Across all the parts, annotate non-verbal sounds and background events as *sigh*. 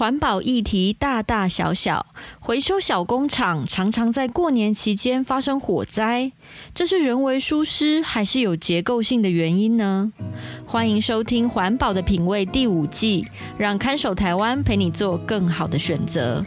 环保议题大大小小，回收小工厂常常在过年期间发生火灾，这是人为疏失还是有结构性的原因呢？欢迎收听《环保的品味》第五季，让看守台湾陪你做更好的选择。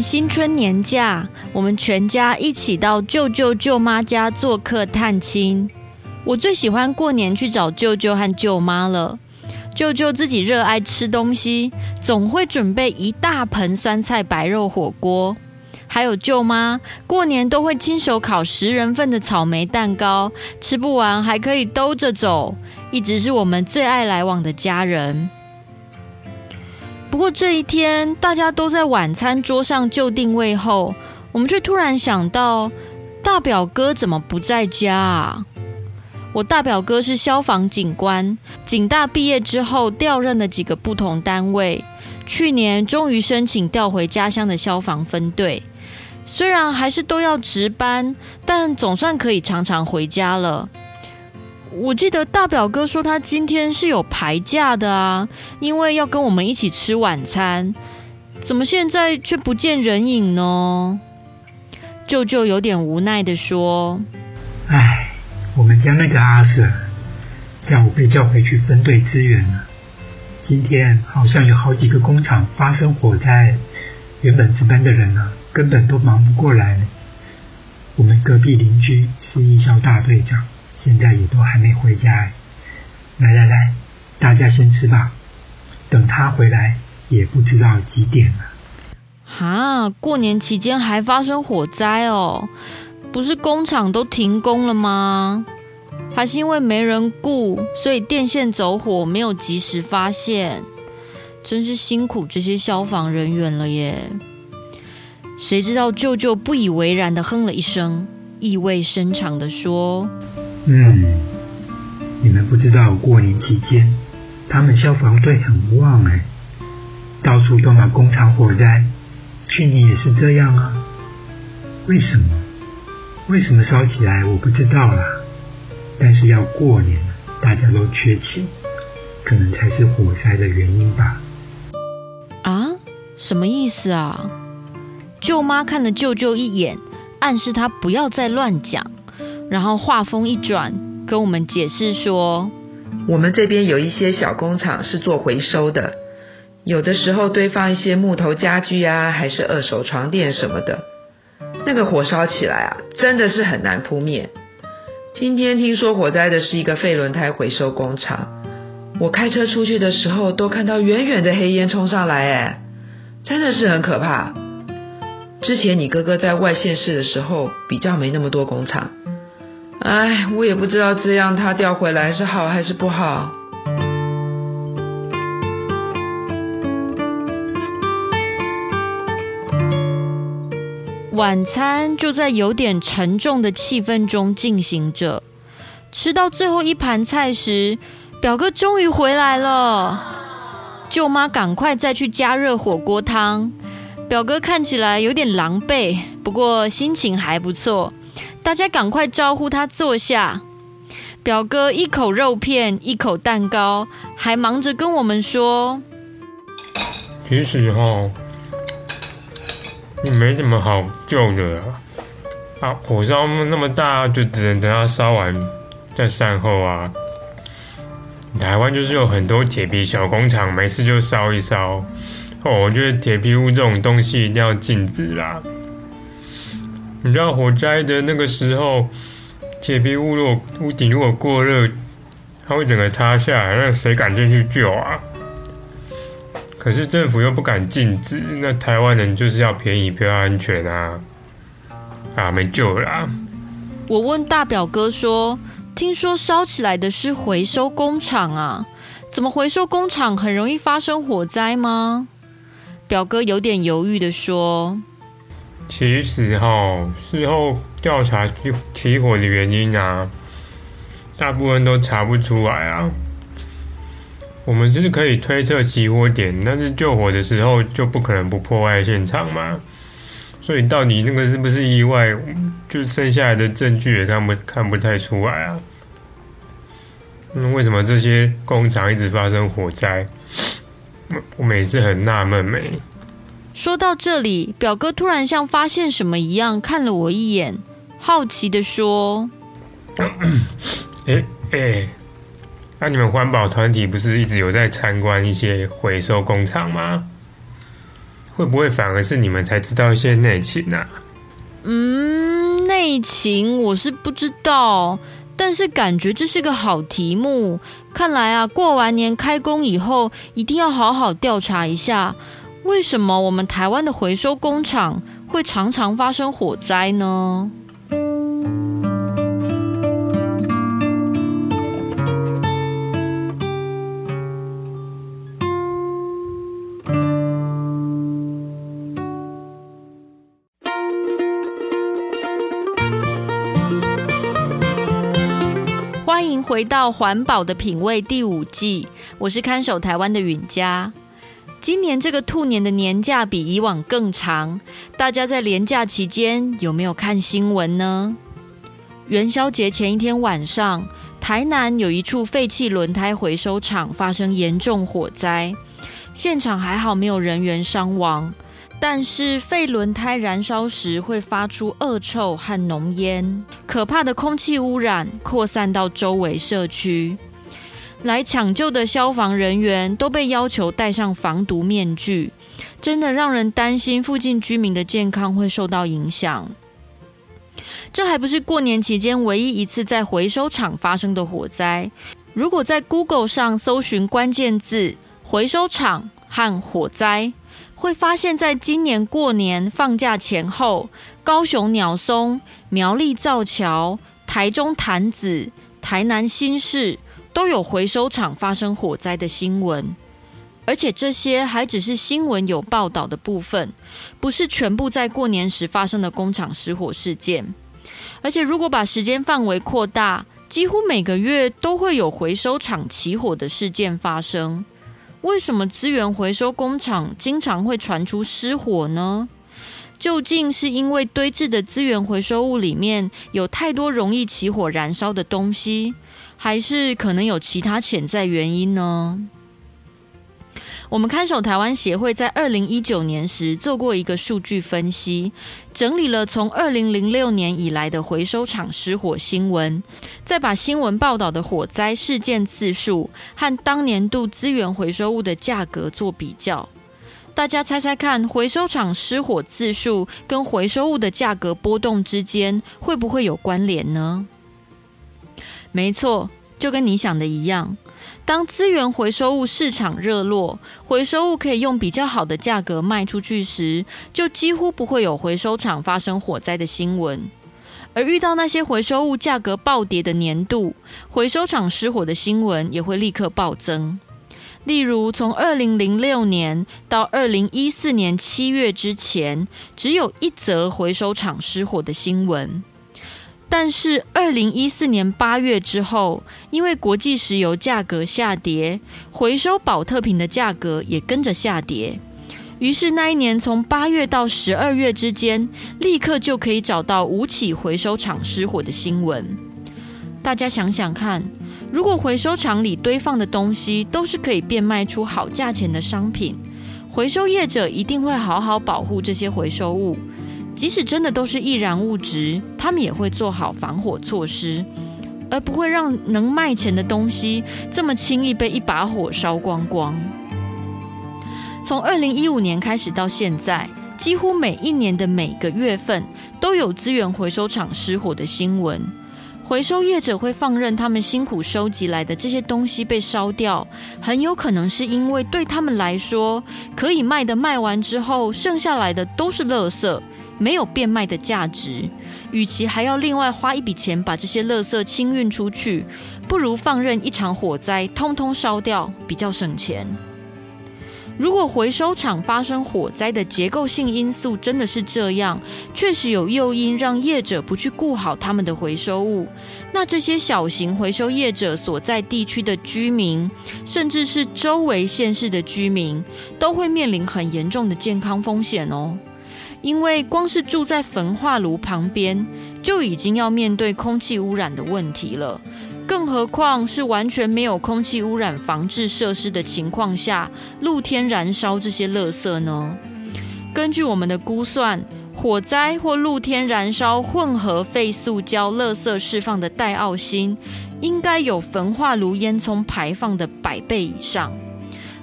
新春年假，我们全家一起到舅舅舅妈家做客探亲。我最喜欢过年去找舅舅和舅妈了。舅舅自己热爱吃东西，总会准备一大盆酸菜白肉火锅。还有舅妈，过年都会亲手烤十人份的草莓蛋糕，吃不完还可以兜着走，一直是我们最爱来往的家人。不过这一天，大家都在晚餐桌上就定位后，我们却突然想到，大表哥怎么不在家啊？我大表哥是消防警官，警大毕业之后调任了几个不同单位，去年终于申请调回家乡的消防分队。虽然还是都要值班，但总算可以常常回家了。我记得大表哥说他今天是有排假的啊，因为要跟我们一起吃晚餐。怎么现在却不见人影呢？舅舅有点无奈的说：“哎，我们家那个阿 Sir 下午被叫回去分队支援了。今天好像有好几个工厂发生火灾，原本值班的人呢，根本都忙不过来。我们隔壁邻居是义消大队长。”现在也都还没回家，来来来，大家先吃吧。等他回来，也不知道几点了。哈，过年期间还发生火灾哦？不是工厂都停工了吗？还是因为没人雇，所以电线走火没有及时发现？真是辛苦这些消防人员了耶！谁知道舅舅不以为然的哼了一声，意味深长的说。嗯，你们不知道过年期间，他们消防队很旺哎，到处都有工厂火灾，去年也是这样啊。为什么？为什么烧起来我不知道啦。但是要过年了，大家都缺钱，可能才是火灾的原因吧。啊？什么意思啊？舅妈看了舅舅一眼，暗示他不要再乱讲。然后话锋一转，跟我们解释说：“我们这边有一些小工厂是做回收的，有的时候堆放一些木头家具啊，还是二手床垫什么的，那个火烧起来啊，真的是很难扑灭。今天听说火灾的是一个废轮胎回收工厂，我开车出去的时候都看到远远的黑烟冲上来，哎，真的是很可怕。之前你哥哥在外县市的时候，比较没那么多工厂。”哎，我也不知道这样他调回来是好还是不好。晚餐就在有点沉重的气氛中进行着。吃到最后一盘菜时，表哥终于回来了。舅妈赶快再去加热火锅汤。表哥看起来有点狼狈，不过心情还不错。大家赶快招呼他坐下。表哥一口肉片，一口蛋糕，还忙着跟我们说：“其实哈，你没什么好救的啊！啊，火烧那么大，就只能等它烧完再善后啊。台湾就是有很多铁皮小工厂，没事就烧一烧。哦，我觉得铁皮屋这种东西一定要禁止啦。”你知道火灾的那个时候，铁皮屋如果屋顶如果过热，它会整个塌下来，那谁敢进去救啊？可是政府又不敢禁止，那台湾人就是要便宜，不要安全啊！啊，没救了！我问大表哥说：“听说烧起来的是回收工厂啊？怎么回收工厂很容易发生火灾吗？”表哥有点犹豫的说：“其实哈，事后调查起起火的原因啊，大部分都查不出来啊。我们就是可以推测起火点，但是救火的时候就不可能不破坏现场嘛。所以到底那个是不是意外，就剩下来的证据也看不看不太出来啊。那为什么这些工厂一直发生火灾？”我每次很纳闷没。说到这里，表哥突然像发现什么一样看了我一眼，好奇的说：“ *coughs* 哎哎，那你们环保团体不是一直有在参观一些回收工厂吗？会不会反而是你们才知道一些内情啊？”嗯，内情我是不知道。但是感觉这是个好题目，看来啊，过完年开工以后，一定要好好调查一下，为什么我们台湾的回收工厂会常常发生火灾呢？欢迎回到环保的品味第五季，我是看守台湾的允嘉。今年这个兔年的年假比以往更长，大家在连假期间有没有看新闻呢？元宵节前一天晚上，台南有一处废弃轮胎回收厂发生严重火灾，现场还好没有人员伤亡。但是废轮胎燃烧时会发出恶臭和浓烟，可怕的空气污染扩散到周围社区。来抢救的消防人员都被要求戴上防毒面具，真的让人担心附近居民的健康会受到影响。这还不是过年期间唯一一次在回收厂发生的火灾。如果在 Google 上搜寻关键字“回收厂”和“火灾”，会发现，在今年过年放假前后，高雄鸟松、苗栗造桥、台中潭子、台南新市都有回收厂发生火灾的新闻，而且这些还只是新闻有报道的部分，不是全部在过年时发生的工厂失火事件。而且，如果把时间范围扩大，几乎每个月都会有回收厂起火的事件发生。为什么资源回收工厂经常会传出失火呢？究竟是因为堆置的资源回收物里面有太多容易起火燃烧的东西，还是可能有其他潜在原因呢？我们看守台湾协会在二零一九年时做过一个数据分析，整理了从二零零六年以来的回收厂失火新闻，再把新闻报道的火灾事件次数和当年度资源回收物的价格做比较。大家猜猜看，回收厂失火次数跟回收物的价格波动之间会不会有关联呢？没错，就跟你想的一样。当资源回收物市场热络，回收物可以用比较好的价格卖出去时，就几乎不会有回收厂发生火灾的新闻。而遇到那些回收物价格暴跌的年度，回收厂失火的新闻也会立刻暴增。例如，从二零零六年到二零一四年七月之前，只有一则回收厂失火的新闻。但是，二零一四年八月之后，因为国际石油价格下跌，回收宝特瓶的价格也跟着下跌。于是，那一年从八月到十二月之间，立刻就可以找到五起回收厂失火的新闻。大家想想看，如果回收厂里堆放的东西都是可以变卖出好价钱的商品，回收业者一定会好好保护这些回收物。即使真的都是易燃物质，他们也会做好防火措施，而不会让能卖钱的东西这么轻易被一把火烧光光。从二零一五年开始到现在，几乎每一年的每个月份都有资源回收厂失火的新闻。回收业者会放任他们辛苦收集来的这些东西被烧掉，很有可能是因为对他们来说，可以卖的卖完之后，剩下来的都是垃圾，没有变卖的价值。与其还要另外花一笔钱把这些垃圾清运出去，不如放任一场火灾，通通烧掉，比较省钱。如果回收厂发生火灾的结构性因素真的是这样，确实有诱因让业者不去顾好他们的回收物，那这些小型回收业者所在地区的居民，甚至是周围县市的居民，都会面临很严重的健康风险哦。因为光是住在焚化炉旁边，就已经要面对空气污染的问题了。更何况是完全没有空气污染防治设施的情况下，露天燃烧这些垃圾呢？根据我们的估算，火灾或露天燃烧混合废塑胶垃圾释放的戴奥辛，应该有焚化炉烟囱排放的百倍以上。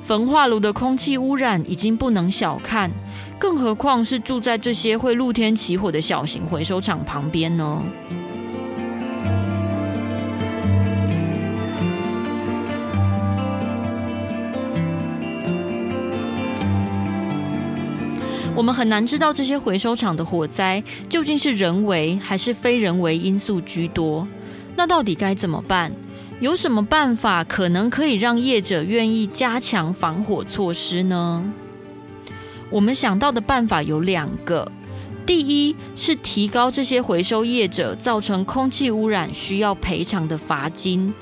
焚化炉的空气污染已经不能小看，更何况是住在这些会露天起火的小型回收厂旁边呢？我们很难知道这些回收厂的火灾究竟是人为还是非人为因素居多。那到底该怎么办？有什么办法可能可以让业者愿意加强防火措施呢？我们想到的办法有两个。第一是提高这些回收业者造成空气污染需要赔偿的罚金，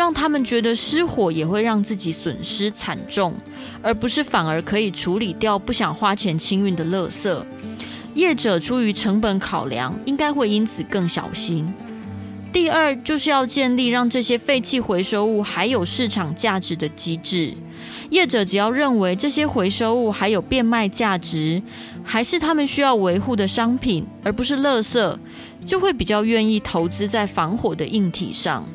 让他们觉得失火也会让自己损失惨重，而不是反而可以处理掉不想花钱清运的垃圾。业者出于成本考量，应该会因此更小心。第二就是要建立让这些废弃回收物还有市场价值的机制。业者只要认为这些回收物还有变卖价值，还是他们需要维护的商品，而不是垃圾，就会比较愿意投资在防火的硬体上。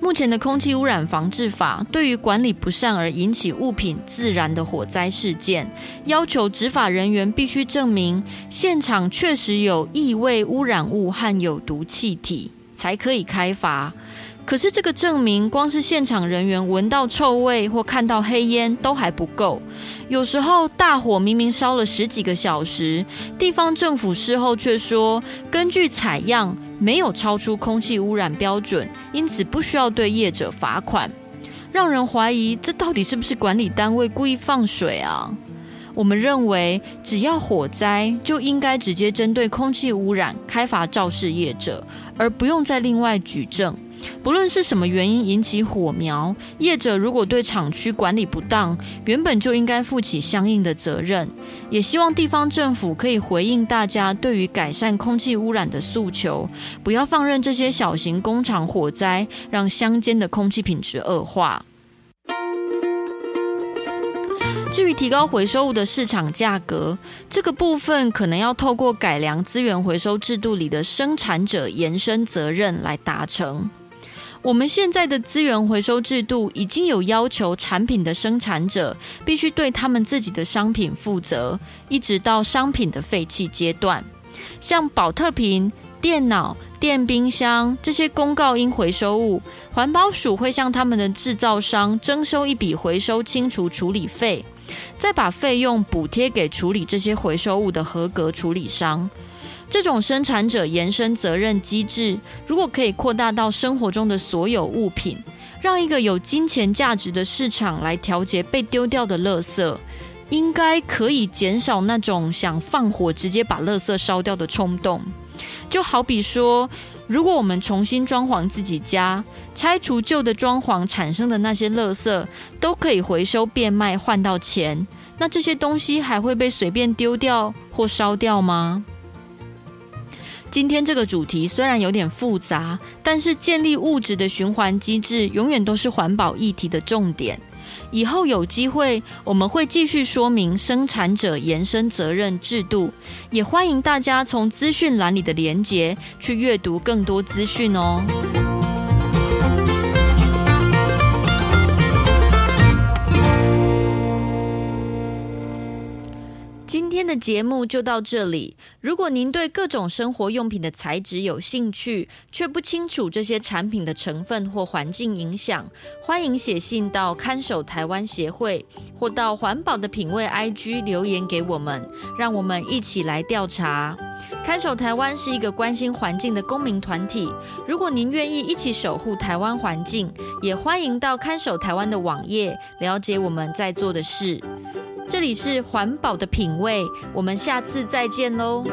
目前的空气污染防治法对于管理不善而引起物品自燃的火灾事件，要求执法人员必须证明现场确实有异味污染物和有毒气体，才可以开罚。可是这个证明，光是现场人员闻到臭味或看到黑烟都还不够。有时候大火明明烧了十几个小时，地方政府事后却说，根据采样没有超出空气污染标准，因此不需要对业者罚款，让人怀疑这到底是不是管理单位故意放水啊？我们认为，只要火灾就应该直接针对空气污染开罚肇事业者，而不用再另外举证。不论是什么原因引起火苗，业者如果对厂区管理不当，原本就应该负起相应的责任。也希望地方政府可以回应大家对于改善空气污染的诉求，不要放任这些小型工厂火灾，让乡间的空气品质恶化。至于提高回收物的市场价格，这个部分可能要透过改良资源回收制度里的生产者延伸责任来达成。我们现在的资源回收制度已经有要求，产品的生产者必须对他们自己的商品负责，一直到商品的废弃阶段。像宝特瓶、电脑、电冰箱这些公告应回收物，环保署会向他们的制造商征收一笔回收清除处理费，再把费用补贴给处理这些回收物的合格处理商。这种生产者延伸责任机制，如果可以扩大到生活中的所有物品，让一个有金钱价值的市场来调节被丢掉的垃圾，应该可以减少那种想放火直接把垃圾烧掉的冲动。就好比说，如果我们重新装潢自己家，拆除旧的装潢产生的那些垃圾，都可以回收变卖换到钱，那这些东西还会被随便丢掉或烧掉吗？今天这个主题虽然有点复杂，但是建立物质的循环机制永远都是环保议题的重点。以后有机会我们会继续说明生产者延伸责任制度，也欢迎大家从资讯栏里的连结去阅读更多资讯哦。天的的节目就到这里。如果您对各种生活用品的材质有兴趣，却不清楚这些产品的成分或环境影响，欢迎写信到看守台湾协会，或到环保的品味 IG 留言给我们，让我们一起来调查。看守台湾是一个关心环境的公民团体。如果您愿意一起守护台湾环境，也欢迎到看守台湾的网页了解我们在做的事。这里是环保的品味我们下次再见喽